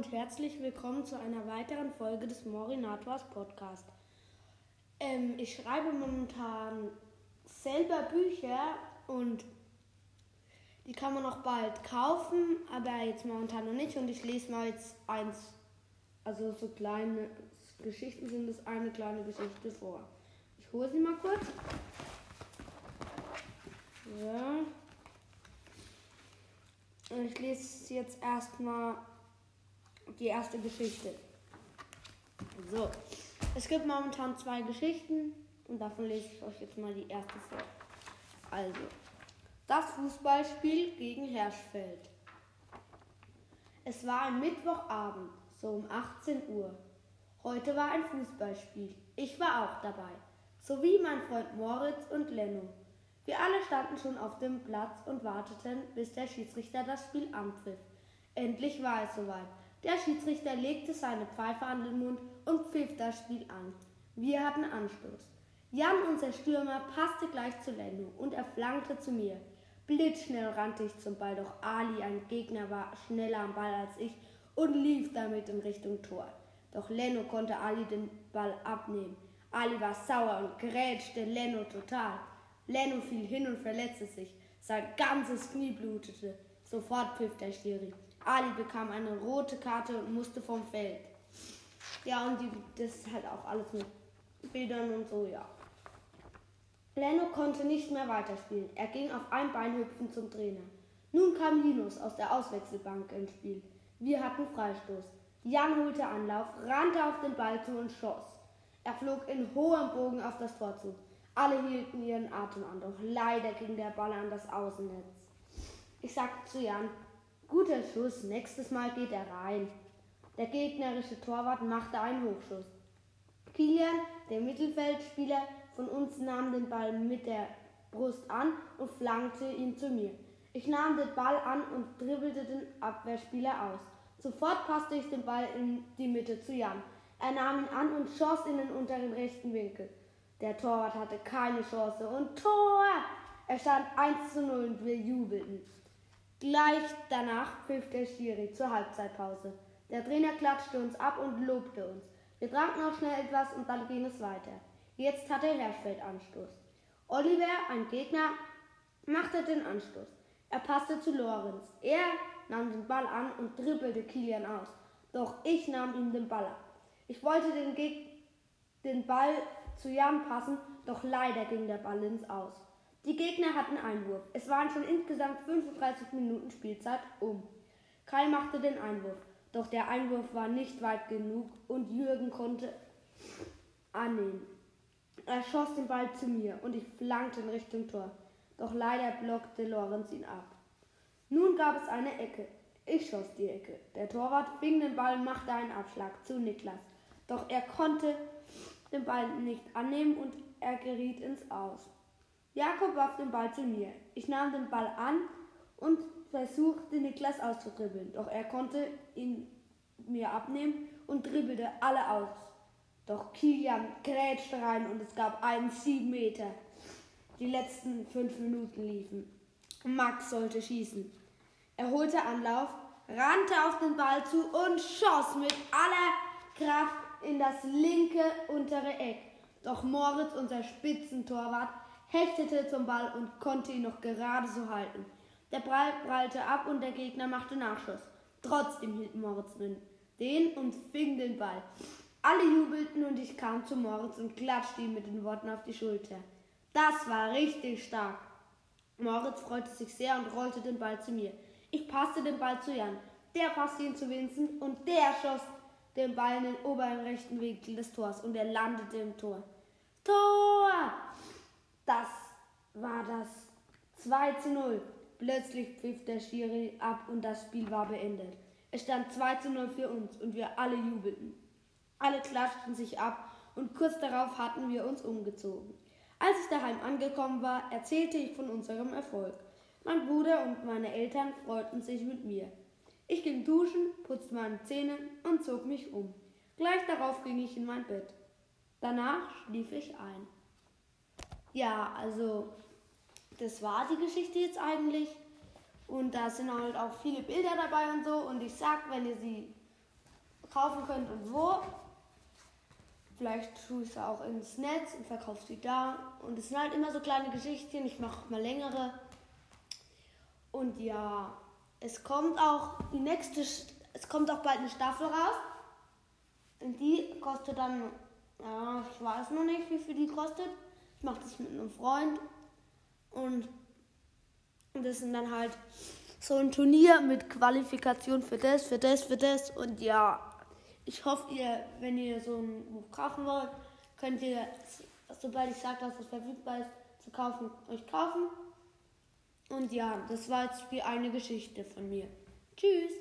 und herzlich willkommen zu einer weiteren Folge des Morinators Podcast. Ähm, ich schreibe momentan selber Bücher und die kann man noch bald kaufen, aber jetzt momentan noch nicht. Und ich lese mal jetzt eins, also so kleine Geschichten sind es eine kleine Geschichte vor. Ich hole sie mal kurz. Ja. Ich lese jetzt erstmal die erste Geschichte. So, es gibt momentan zwei Geschichten und davon lese ich euch jetzt mal die erste vor. Also, das Fußballspiel gegen Herschfeld. Es war ein Mittwochabend, so um 18 Uhr. Heute war ein Fußballspiel. Ich war auch dabei, sowie mein Freund Moritz und Lenno. Wir alle standen schon auf dem Platz und warteten, bis der Schiedsrichter das Spiel anpfiff. Endlich war es soweit. Der Schiedsrichter legte seine Pfeife an den Mund und pfiff das Spiel an. Wir hatten Anstoß. Jan, unser Stürmer, passte gleich zu Lenno und er flankte zu mir. Blitzschnell rannte ich zum Ball, doch Ali, ein Gegner, war schneller am Ball als ich und lief damit in Richtung Tor. Doch Lenno konnte Ali den Ball abnehmen. Ali war sauer und grätschte Lenno total. Lenno fiel hin und verletzte sich. Sein ganzes Knie blutete. Sofort pfiff der Schiri. Ali bekam eine rote Karte und musste vom Feld. Ja, und die, das ist halt auch alles mit Bildern und so, ja. Leno konnte nicht mehr weiterspielen. Er ging auf ein Bein hüpfen zum Trainer. Nun kam Linus aus der Auswechselbank ins Spiel. Wir hatten Freistoß. Jan holte Anlauf, rannte auf den Ball zu und schoss. Er flog in hohem Bogen auf das Tor zu. Alle hielten ihren Atem an, doch leider ging der Ball an das Außennetz. Ich sagte zu Jan, Guter Schuss, nächstes Mal geht er rein. Der gegnerische Torwart machte einen Hochschuss. Kilian, der Mittelfeldspieler von uns, nahm den Ball mit der Brust an und flankte ihn zu mir. Ich nahm den Ball an und dribbelte den Abwehrspieler aus. Sofort passte ich den Ball in die Mitte zu Jan. Er nahm ihn an und schoss in den unteren rechten Winkel. Der Torwart hatte keine Chance und Tor! Er stand 1 zu 0 und wir jubelten. Gleich danach pfiff der Schiri zur Halbzeitpause. Der Trainer klatschte uns ab und lobte uns. Wir tranken auch schnell etwas und dann ging es weiter. Jetzt hatte Herschfeld Anstoß. Oliver, ein Gegner, machte den Anstoß. Er passte zu Lorenz. Er nahm den Ball an und dribbelte Kilian aus. Doch ich nahm ihm den Ball ab. Ich wollte den, Geg den Ball zu Jan passen, doch leider ging der Ball ins Aus. Die Gegner hatten Einwurf. Es waren schon insgesamt 35 Minuten Spielzeit um. Kai machte den Einwurf, doch der Einwurf war nicht weit genug und Jürgen konnte annehmen. Er schoss den Ball zu mir und ich flankte in Richtung Tor. Doch leider blockte Lorenz ihn ab. Nun gab es eine Ecke. Ich schoss die Ecke. Der Torwart fing den Ball und machte einen Abschlag zu Niklas. Doch er konnte den Ball nicht annehmen und er geriet ins Aus. Jakob warf den Ball zu mir. Ich nahm den Ball an und versuchte Niklas auszudribbeln, doch er konnte ihn mir abnehmen und dribbelte alle aus. Doch Kilian grätschte rein und es gab einen sieben Meter. Die letzten fünf Minuten liefen. Max sollte schießen. Er holte Anlauf, rannte auf den Ball zu und schoss mit aller Kraft in das linke untere Eck. Doch Moritz, unser Spitzentorwart, hechtete zum Ball und konnte ihn noch gerade so halten. Der Ball prallte ab und der Gegner machte Nachschuss. Trotzdem hielt Moritz den und fing den Ball. Alle jubelten und ich kam zu Moritz und klatschte ihm mit den Worten auf die Schulter. Das war richtig stark. Moritz freute sich sehr und rollte den Ball zu mir. Ich passte den Ball zu Jan. Der passte ihn zu Vincent und der schoss den Ball in den oberen rechten Winkel des Tors und er landete im Tor. Tor! Das war das 2 zu 0. Plötzlich pfiff der Schiri ab und das Spiel war beendet. Es stand 2 zu 0 für uns und wir alle jubelten. Alle klatschten sich ab und kurz darauf hatten wir uns umgezogen. Als ich daheim angekommen war, erzählte ich von unserem Erfolg. Mein Bruder und meine Eltern freuten sich mit mir. Ich ging duschen, putzte meine Zähne und zog mich um. Gleich darauf ging ich in mein Bett. Danach schlief ich ein. Ja, also das war die Geschichte jetzt eigentlich. Und da sind halt auch viele Bilder dabei und so. Und ich sag, wenn ihr sie kaufen könnt und wo. Vielleicht tue ich es auch ins Netz und verkaufe sie da. Und es sind halt immer so kleine Geschichten. Ich mache mal längere. Und ja, es kommt auch die nächste, es kommt auch bald eine Staffel raus. Und die kostet dann, ja, ich weiß noch nicht, wie viel die kostet. Ich mache das mit einem Freund. Und, das sind dann halt so ein Turnier mit Qualifikation für das, für das, für das. Und ja, ich hoffe, ihr, wenn ihr so ein Buch kaufen wollt, könnt ihr, sobald ich sage, dass es verfügbar ist, zu kaufen, euch kaufen. Und ja, das war jetzt wie eine Geschichte von mir. Tschüss.